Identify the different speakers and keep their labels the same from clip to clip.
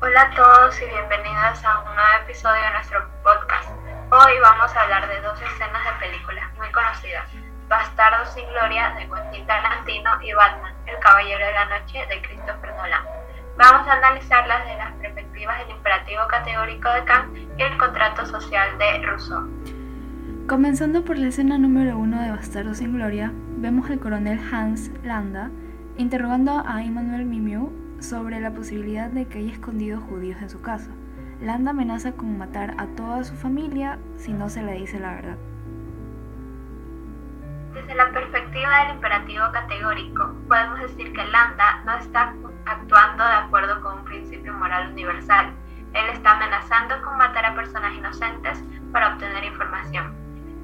Speaker 1: Hola a todos y bienvenidos a un nuevo episodio de nuestro podcast. Hoy vamos a hablar de dos escenas de películas muy conocidas, Bastardo sin Gloria de Quentin Tarantino y Batman, El Caballero de la Noche de Christopher Nolan. Vamos a analizarlas desde las perspectivas del imperativo categórico de Kant y el contrato social de Rousseau.
Speaker 2: Comenzando por la escena número uno de Bastardo sin Gloria, vemos al coronel Hans Landa interrogando a Emmanuel Mimieux sobre la posibilidad de que haya escondido judíos en su casa. Landa amenaza con matar a toda su familia si no se le dice la verdad.
Speaker 1: Desde la perspectiva del imperativo categórico, podemos decir que Landa no está actuando de acuerdo con un principio moral universal. Él está amenazando con matar a personas inocentes para obtener información.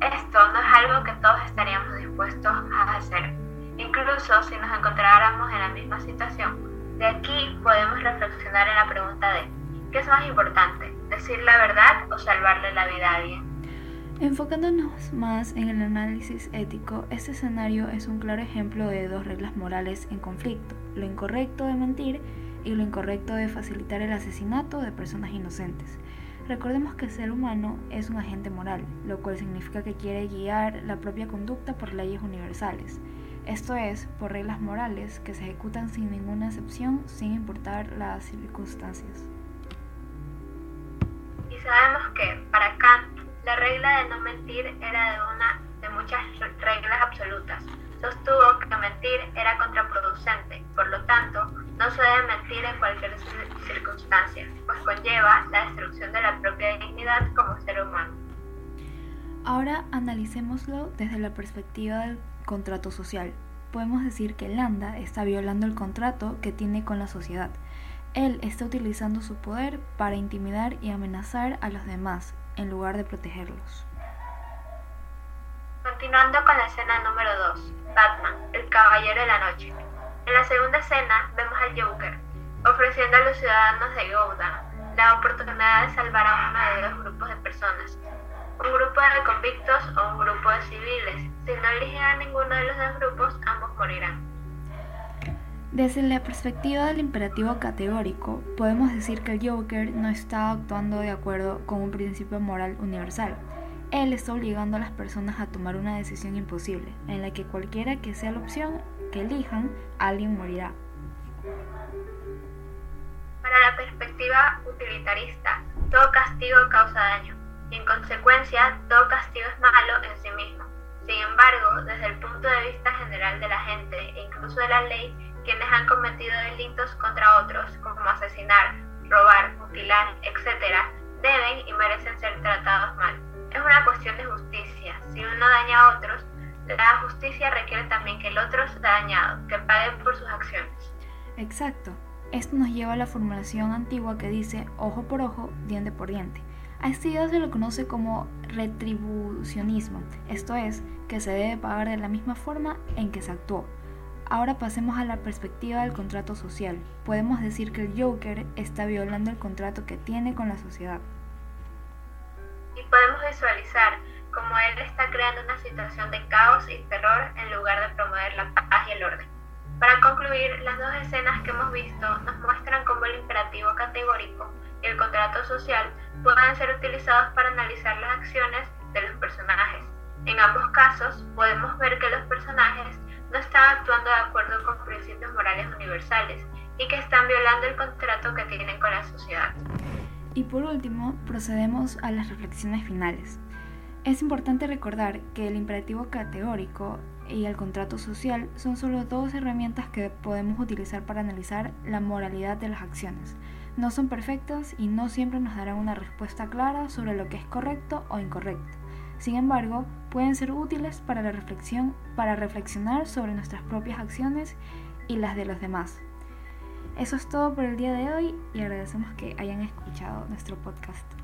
Speaker 1: Esto no es algo que todos estaríamos dispuestos a hacer, incluso si nos encontráramos en la misma situación de aquí podemos reflexionar en la pregunta de ¿qué es más importante? ¿Decir la verdad o salvarle la vida a alguien?
Speaker 2: Enfocándonos más en el análisis ético, este escenario es un claro ejemplo de dos reglas morales en conflicto, lo incorrecto de mentir y lo incorrecto de facilitar el asesinato de personas inocentes. Recordemos que el ser humano es un agente moral, lo cual significa que quiere guiar la propia conducta por leyes universales. Esto es, por reglas morales que se ejecutan sin ninguna excepción, sin importar las circunstancias.
Speaker 1: Y sabemos que, para Kant, la regla de no mentir era de una de muchas reglas absolutas. Sostuvo que mentir era contraproducente, por lo tanto, no se debe mentir en cualquier circunstancia, pues conlleva la destrucción de la propia dignidad como ser humano.
Speaker 2: Ahora analicémoslo desde la perspectiva del contrato social. Podemos decir que Landa está violando el contrato que tiene con la sociedad. Él está utilizando su poder para intimidar y amenazar a los demás en lugar de protegerlos.
Speaker 1: Continuando con la escena número 2, Batman, el Caballero de la Noche. En la segunda escena vemos al Joker ofreciendo a los ciudadanos de Gotham la oportunidad de salvar a uno de los de convictos o un grupo de civiles. Si no eligen a ninguno de los dos grupos, ambos morirán.
Speaker 2: Desde la perspectiva del imperativo categórico, podemos decir que el Joker no está actuando de acuerdo con un principio moral universal. Él está obligando a las personas a tomar una decisión imposible, en la que cualquiera que sea la opción que elijan, alguien morirá.
Speaker 1: Para la perspectiva utilitarista, todo castigo causa daño y en consecuencia todo castigo es malo en sí mismo. Sin embargo, desde el punto de vista general de la gente e incluso de la ley, quienes han cometido delitos contra otros, como asesinar, robar, mutilar, etc., deben y merecen ser tratados mal. Es una cuestión de justicia. Si uno daña a otros, la justicia requiere también que el otro sea dañado, que pague por sus acciones.
Speaker 2: Exacto. Esto nos lleva a la formulación antigua que dice ojo por ojo, diente por diente. A esta idea se lo conoce como retribucionismo, esto es, que se debe pagar de la misma forma en que se actuó. Ahora pasemos a la perspectiva del contrato social. Podemos decir que el Joker está violando el contrato que tiene con la sociedad.
Speaker 1: Y podemos visualizar cómo él está creando una situación de caos y terror en lugar de promover la paz y el orden. Para concluir, las dos escenas que hemos visto nos muestran cómo el imperativo categórico y el contrato social pueden ser utilizados para analizar las acciones de los personajes. En ambos casos, podemos ver que los personajes no están actuando de acuerdo con principios morales universales y que están violando el contrato que tienen con la sociedad.
Speaker 2: Y por último, procedemos a las reflexiones finales. Es importante recordar que el imperativo categórico y el contrato social son solo dos herramientas que podemos utilizar para analizar la moralidad de las acciones. No son perfectas y no siempre nos darán una respuesta clara sobre lo que es correcto o incorrecto. Sin embargo, pueden ser útiles para la reflexión, para reflexionar sobre nuestras propias acciones y las de los demás. Eso es todo por el día de hoy y agradecemos que hayan escuchado nuestro podcast.